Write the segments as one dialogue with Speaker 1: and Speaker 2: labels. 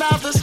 Speaker 1: another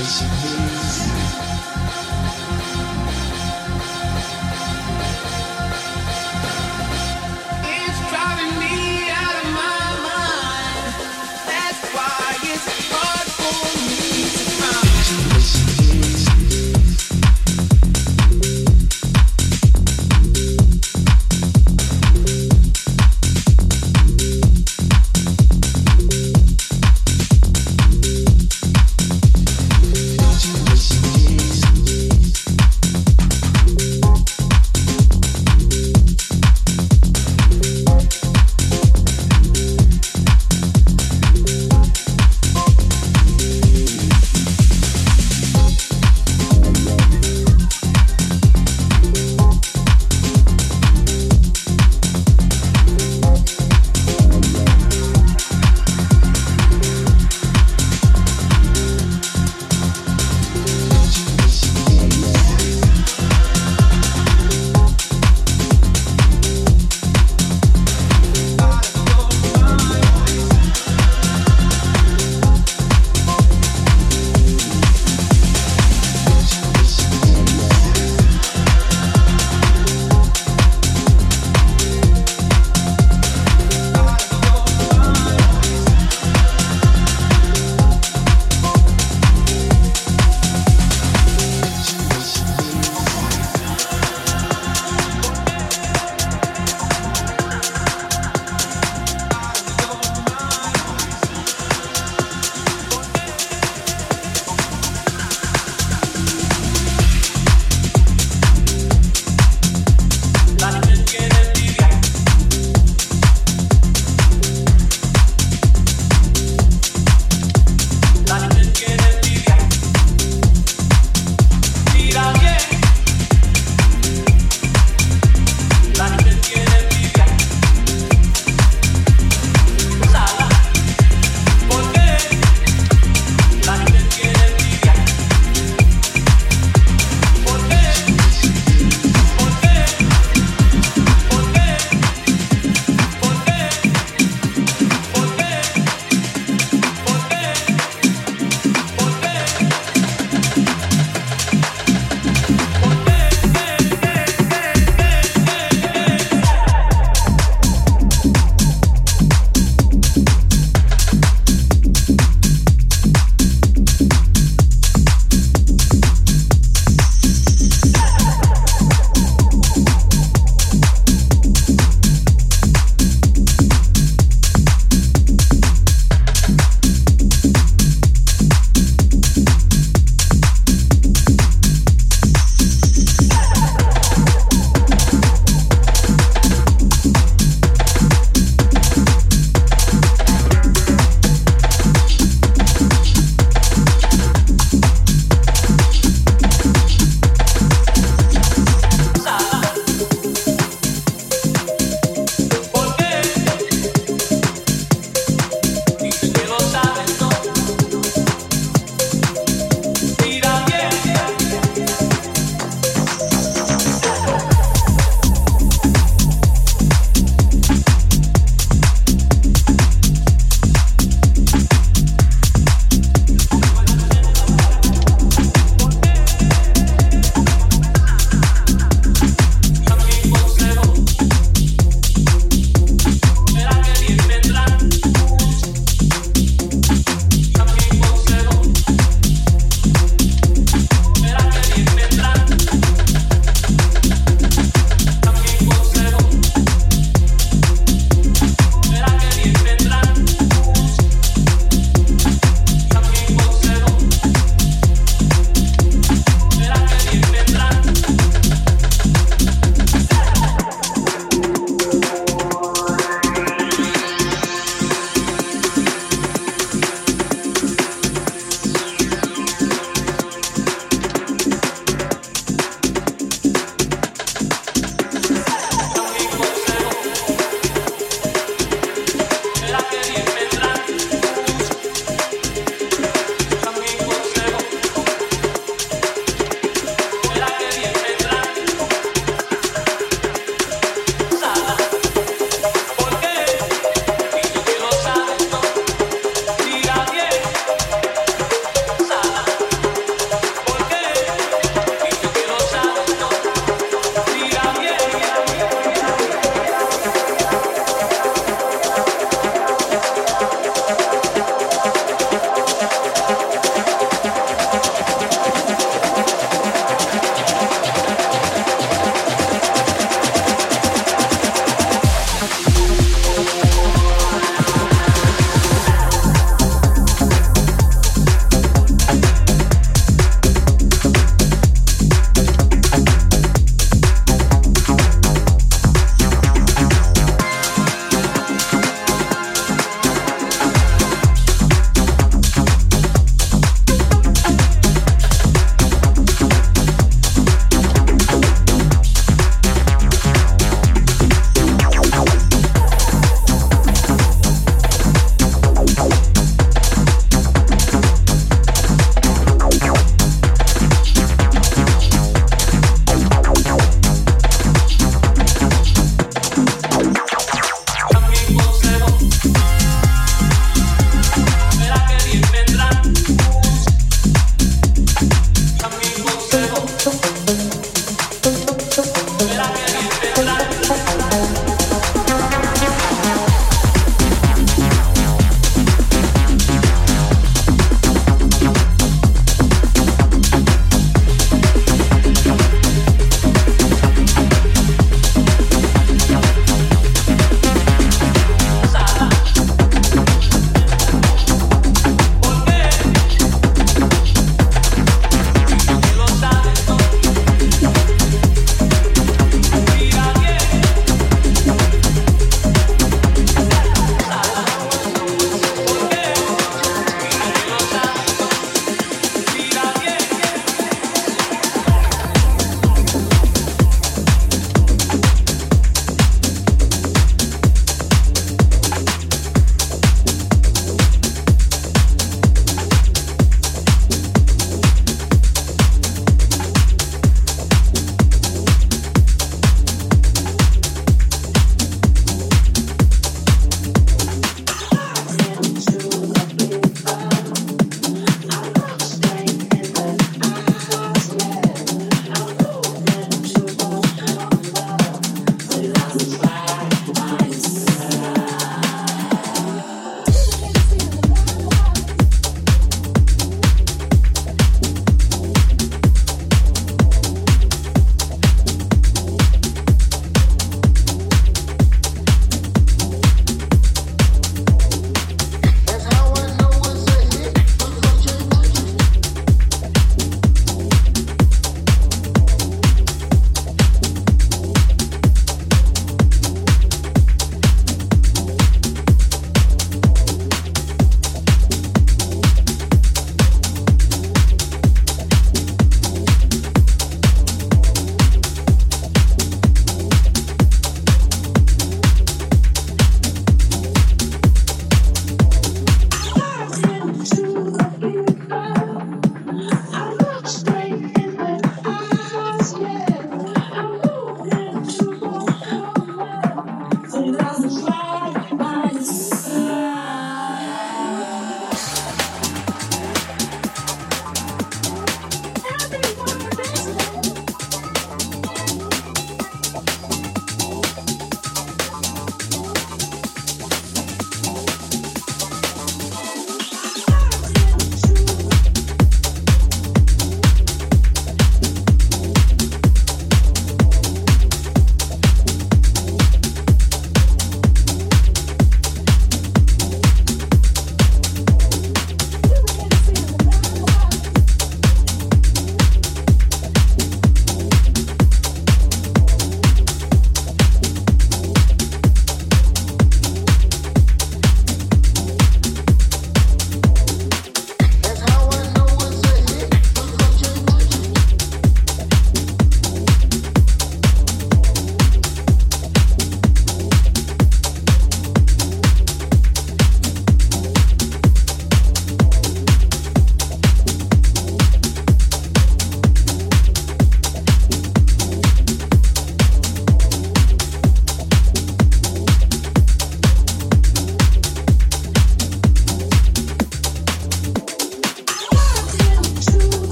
Speaker 2: 我险又